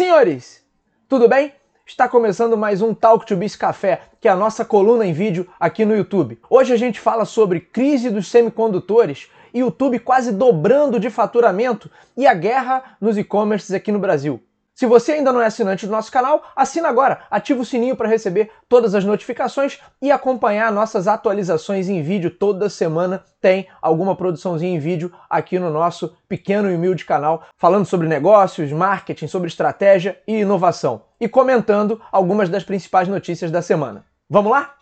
Senhores, tudo bem? Está começando mais um Talk to Biz Café, que é a nossa coluna em vídeo aqui no YouTube. Hoje a gente fala sobre crise dos semicondutores, YouTube quase dobrando de faturamento e a guerra nos e-commerces aqui no Brasil. Se você ainda não é assinante do nosso canal, assina agora, ativa o sininho para receber todas as notificações e acompanhar nossas atualizações em vídeo. Toda semana tem alguma produçãozinha em vídeo aqui no nosso pequeno e humilde canal, falando sobre negócios, marketing, sobre estratégia e inovação. E comentando algumas das principais notícias da semana. Vamos lá?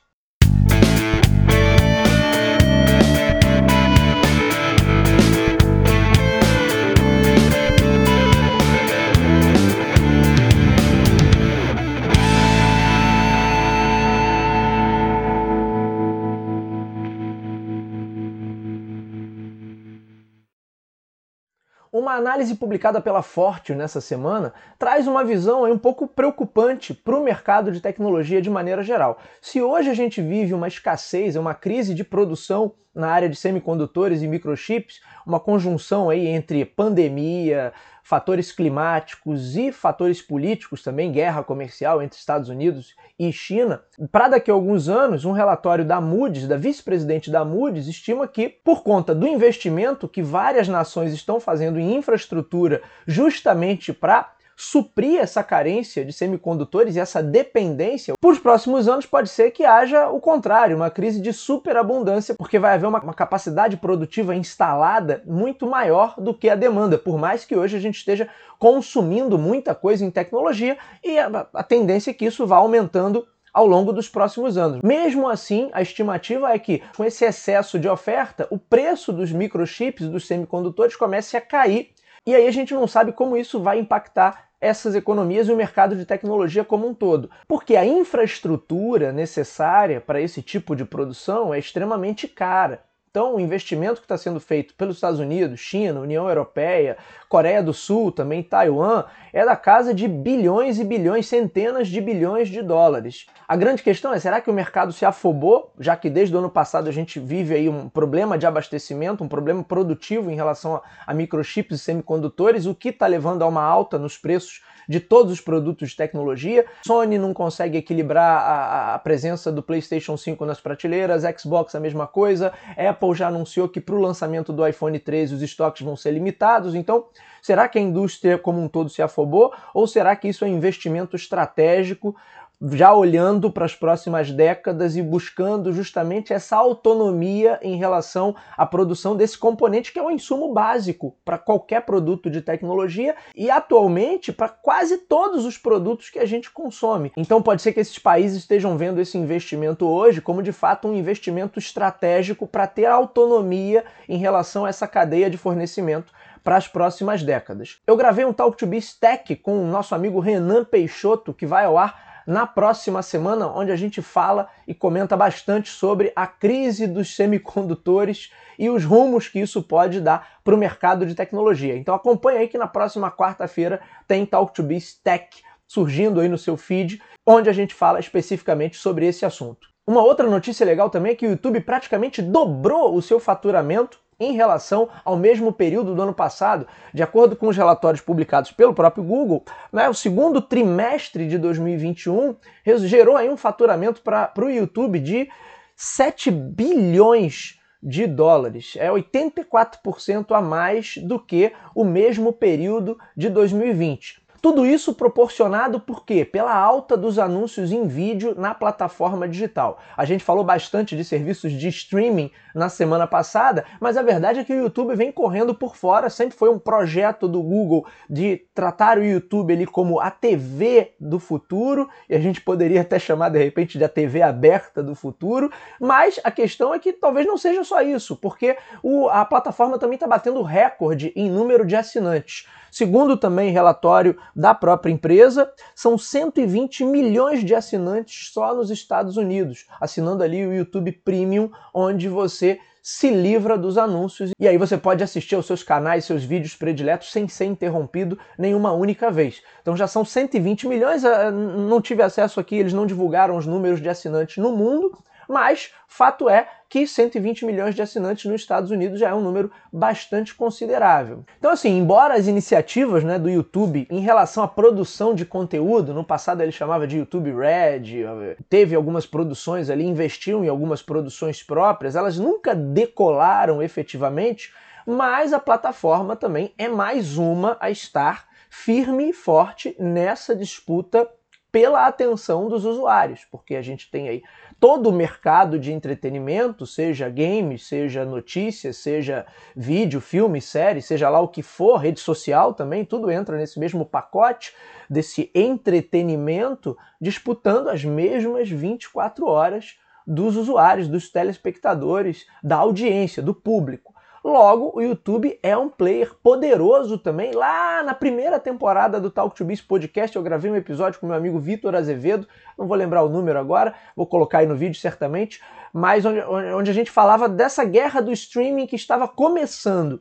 Uma análise publicada pela Fortune nessa semana traz uma visão um pouco preocupante para o mercado de tecnologia de maneira geral. Se hoje a gente vive uma escassez, uma crise de produção na área de semicondutores e microchips, uma conjunção aí entre pandemia, fatores climáticos e fatores políticos também, guerra comercial entre Estados Unidos e China. Para daqui a alguns anos, um relatório da Moody's, da vice-presidente da Moody's, estima que, por conta do investimento que várias nações estão fazendo em infraestrutura justamente para suprir essa carência de semicondutores e essa dependência, por os próximos anos pode ser que haja o contrário, uma crise de superabundância, porque vai haver uma, uma capacidade produtiva instalada muito maior do que a demanda, por mais que hoje a gente esteja consumindo muita coisa em tecnologia e a, a tendência é que isso vá aumentando ao longo dos próximos anos. Mesmo assim, a estimativa é que, com esse excesso de oferta, o preço dos microchips, dos semicondutores, comece a cair. E aí a gente não sabe como isso vai impactar essas economias e o mercado de tecnologia como um todo. Porque a infraestrutura necessária para esse tipo de produção é extremamente cara. Então, o investimento que está sendo feito pelos Estados Unidos, China, União Europeia, Coreia do Sul, também Taiwan, é da casa de bilhões e bilhões, centenas de bilhões de dólares. A grande questão é: será que o mercado se afobou, já que desde o ano passado a gente vive aí um problema de abastecimento, um problema produtivo em relação a, a microchips e semicondutores, o que está levando a uma alta nos preços de todos os produtos de tecnologia. Sony não consegue equilibrar a, a presença do PlayStation 5 nas prateleiras, Xbox a mesma coisa, Apple já anunciou que para o lançamento do iPhone 13 os estoques vão ser limitados. Então, será que a indústria como um todo se afobou ou será que isso é investimento estratégico já olhando para as próximas décadas e buscando justamente essa autonomia em relação à produção desse componente que é um insumo básico para qualquer produto de tecnologia e atualmente para quase todos os produtos que a gente consome. Então pode ser que esses países estejam vendo esse investimento hoje como de fato um investimento estratégico para ter autonomia em relação a essa cadeia de fornecimento para as próximas décadas. Eu gravei um Talk to Be Tech com o nosso amigo Renan Peixoto, que vai ao ar na próxima semana, onde a gente fala e comenta bastante sobre a crise dos semicondutores e os rumos que isso pode dar para o mercado de tecnologia. Então acompanhe aí que na próxima quarta-feira tem Talk to Biz Tech surgindo aí no seu feed, onde a gente fala especificamente sobre esse assunto. Uma outra notícia legal também é que o YouTube praticamente dobrou o seu faturamento em relação ao mesmo período do ano passado. De acordo com os relatórios publicados pelo próprio Google, né, o segundo trimestre de 2021 gerou aí um faturamento para o YouTube de 7 bilhões de dólares. É 84% a mais do que o mesmo período de 2020. Tudo isso proporcionado por quê? Pela alta dos anúncios em vídeo na plataforma digital. A gente falou bastante de serviços de streaming na semana passada, mas a verdade é que o YouTube vem correndo por fora, sempre foi um projeto do Google de tratar o YouTube ali como a TV do futuro, e a gente poderia até chamar de repente de a TV aberta do futuro, mas a questão é que talvez não seja só isso, porque o, a plataforma também está batendo recorde em número de assinantes. Segundo também relatório da própria empresa, são 120 milhões de assinantes só nos Estados Unidos, assinando ali o YouTube Premium, onde você se livra dos anúncios e aí você pode assistir aos seus canais, seus vídeos prediletos sem ser interrompido nenhuma única vez. Então já são 120 milhões, ah, não tive acesso aqui, eles não divulgaram os números de assinantes no mundo, Mas fato é que 120 milhões de assinantes nos Estados Unidos já é um número bastante considerável. Então, assim, embora as iniciativas né, do YouTube em relação à produção de conteúdo, no passado ele chamava de YouTube Red, teve algumas produções ali, investiu em algumas produções próprias, elas nunca decolaram efetivamente, mas a plataforma também é mais uma a estar firme e forte nessa disputa pela atenção dos usuários, porque a gente tem aí todo o mercado de entretenimento, seja games, seja notícias, seja vídeo, filme, série, seja lá o que for, rede social também, tudo entra nesse mesmo pacote desse entretenimento, disputando as mesmas 24 horas dos usuários, dos telespectadores, da audiência, do público. Logo, o YouTube é um player poderoso também. Lá na primeira temporada do Talk to Biz Podcast, eu gravei um episódio com meu amigo Vitor Azevedo, não vou lembrar o número agora, vou colocar aí no vídeo certamente, mas onde, onde a gente falava dessa guerra do streaming que estava começando.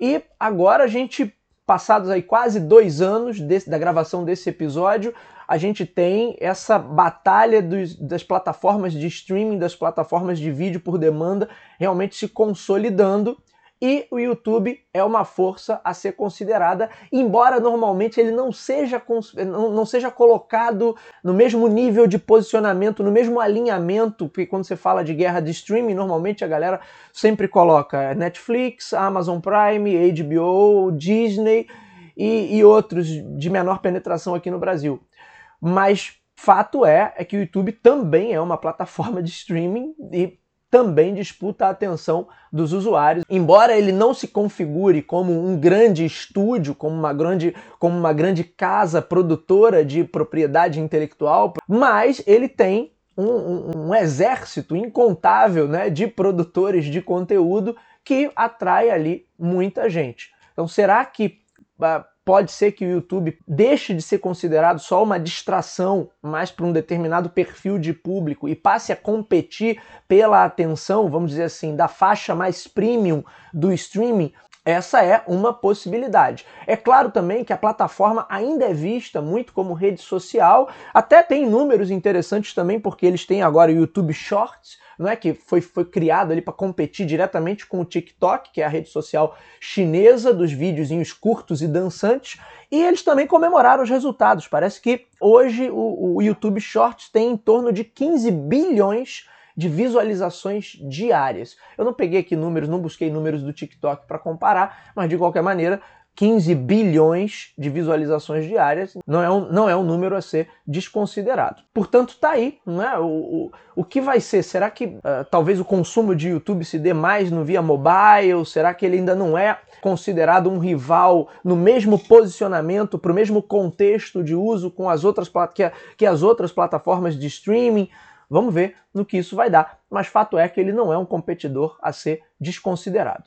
E agora a gente, passados aí quase dois anos desse, da gravação desse episódio, a gente tem essa batalha dos, das plataformas de streaming, das plataformas de vídeo por demanda, realmente se consolidando e o YouTube é uma força a ser considerada, embora normalmente ele não seja, não seja colocado no mesmo nível de posicionamento, no mesmo alinhamento, porque quando você fala de guerra de streaming, normalmente a galera sempre coloca Netflix, Amazon Prime, HBO, Disney e, e outros de menor penetração aqui no Brasil. Mas fato é, é que o YouTube também é uma plataforma de streaming e também disputa a atenção dos usuários. Embora ele não se configure como um grande estúdio, como uma grande, como uma grande casa produtora de propriedade intelectual, mas ele tem um, um, um exército incontável né, de produtores de conteúdo que atrai ali muita gente. Então, será que uh, pode ser que o YouTube deixe de ser considerado só uma distração mais para um determinado perfil de público e passe a competir pela atenção, vamos dizer assim, da faixa mais premium do streaming. Essa é uma possibilidade. É claro também que a plataforma ainda é vista muito como rede social, até tem números interessantes também, porque eles têm agora o YouTube Shorts, não é que foi, foi criado ali para competir diretamente com o TikTok, que é a rede social chinesa dos videozinhos curtos e dançantes, e eles também comemoraram os resultados. Parece que hoje o, o YouTube Shorts tem em torno de 15 bilhões de visualizações diárias. Eu não peguei aqui números, não busquei números do TikTok para comparar, mas de qualquer maneira 15 bilhões de visualizações diárias não é um, não é um número a ser desconsiderado. Portanto, tá aí, né? O, o, o que vai ser? Será que uh, talvez o consumo de YouTube se dê mais no via mobile? Será que ele ainda não é considerado um rival no mesmo posicionamento, para o mesmo contexto de uso com as outras que, que as outras plataformas de streaming? Vamos ver no que isso vai dar. Mas fato é que ele não é um competidor a ser desconsiderado.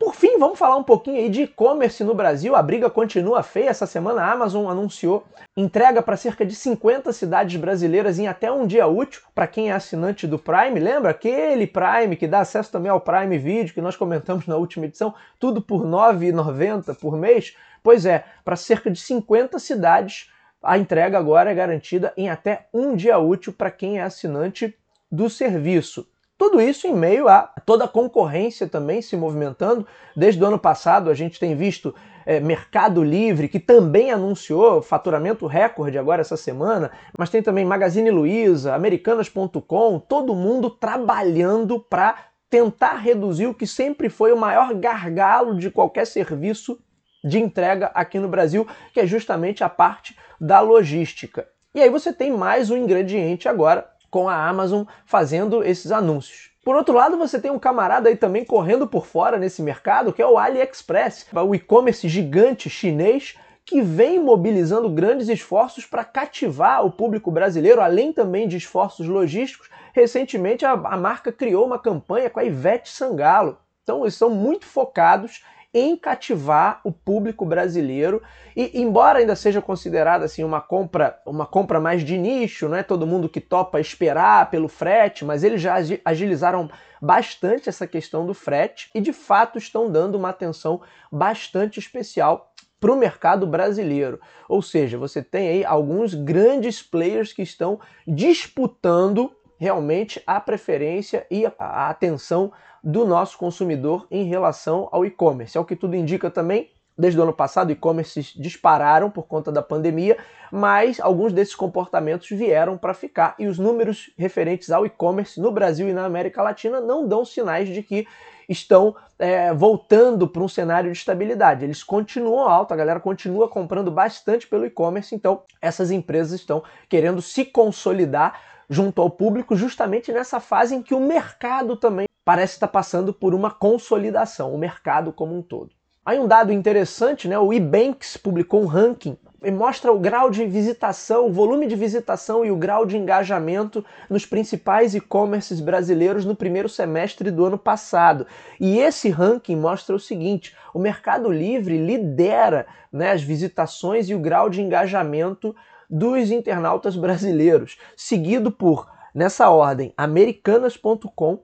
Por fim, vamos falar um pouquinho aí de e-commerce no Brasil. A briga continua feia. Essa semana a Amazon anunciou entrega para cerca de 50 cidades brasileiras em até um dia útil para quem é assinante do Prime. Lembra aquele Prime que dá acesso também ao Prime Video que nós comentamos na última edição, tudo por R$ 9,90 por mês? Pois é, para cerca de 50 cidades a entrega agora é garantida em até um dia útil para quem é assinante do serviço. Tudo isso em meio a toda a concorrência também se movimentando. Desde o ano passado a gente tem visto é, Mercado Livre, que também anunciou faturamento recorde agora essa semana, mas tem também Magazine Luiza, Americanas.com, todo mundo trabalhando para tentar reduzir o que sempre foi o maior gargalo de qualquer serviço de entrega aqui no Brasil, que é justamente a parte da logística. E aí você tem mais um ingrediente agora com a Amazon fazendo esses anúncios. Por outro lado, você tem um camarada aí também correndo por fora nesse mercado, que é o AliExpress, o e-commerce gigante chinês que vem mobilizando grandes esforços para cativar o público brasileiro, além também de esforços logísticos. Recentemente, a, a marca criou uma campanha com a Ivete Sangalo. Então, eles são muito focados em cativar o público brasileiro e embora ainda seja considerada assim uma compra uma compra mais de nicho, não é todo mundo que topa esperar pelo frete, mas eles já agilizaram bastante essa questão do frete e de fato estão dando uma atenção bastante especial para o mercado brasileiro. Ou seja, você tem aí alguns grandes players que estão disputando realmente a preferência e a atenção do nosso consumidor em relação ao e-commerce. É o que tudo indica também. Desde o ano passado, e-commerces dispararam por conta da pandemia, mas alguns desses comportamentos vieram para ficar e os números referentes ao e-commerce no Brasil e na América Latina não dão sinais de que estão é, voltando para um cenário de estabilidade. Eles continuam alto, a galera continua comprando bastante pelo e-commerce, então essas empresas estão querendo se consolidar junto ao público justamente nessa fase em que o mercado também parece estar passando por uma consolidação, o mercado como um todo. Aí um dado interessante, né? O eBanks publicou um ranking e mostra o grau de visitação, o volume de visitação e o grau de engajamento nos principais e-commerces brasileiros no primeiro semestre do ano passado. E esse ranking mostra o seguinte: o Mercado Livre lidera né, as visitações e o grau de engajamento dos internautas brasileiros, seguido por, nessa ordem, americanas.com,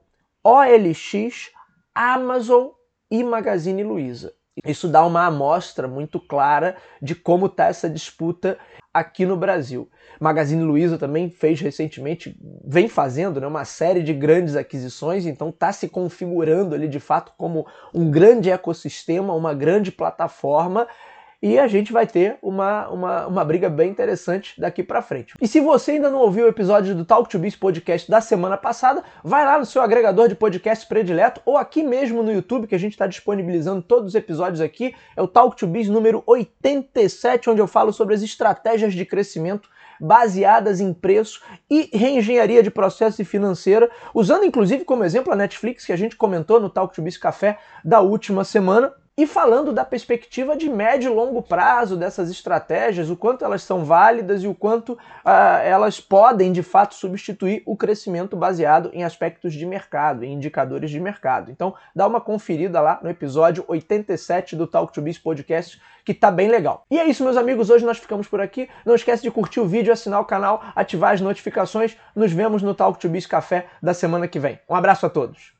OLX, Amazon e Magazine Luiza. Isso dá uma amostra muito clara de como está essa disputa aqui no Brasil. Magazine Luiza também fez recentemente, vem fazendo né, uma série de grandes aquisições, então está se configurando ali de fato como um grande ecossistema, uma grande plataforma e a gente vai ter uma, uma, uma briga bem interessante daqui para frente. E se você ainda não ouviu o episódio do Talk to Biz podcast da semana passada, vai lá no seu agregador de podcast predileto ou aqui mesmo no YouTube, que a gente está disponibilizando todos os episódios aqui. É o Talk to Biz número 87, onde eu falo sobre as estratégias de crescimento baseadas em preço e reengenharia de processo e financeira, usando inclusive como exemplo a Netflix, que a gente comentou no Talk to Biz Café da última semana. E falando da perspectiva de médio e longo prazo dessas estratégias, o quanto elas são válidas e o quanto uh, elas podem de fato substituir o crescimento baseado em aspectos de mercado, em indicadores de mercado. Então, dá uma conferida lá no episódio 87 do Talk to Biz Podcast, que tá bem legal. E é isso, meus amigos. Hoje nós ficamos por aqui. Não esquece de curtir o vídeo, assinar o canal, ativar as notificações. Nos vemos no Talk to Biz Café da semana que vem. Um abraço a todos.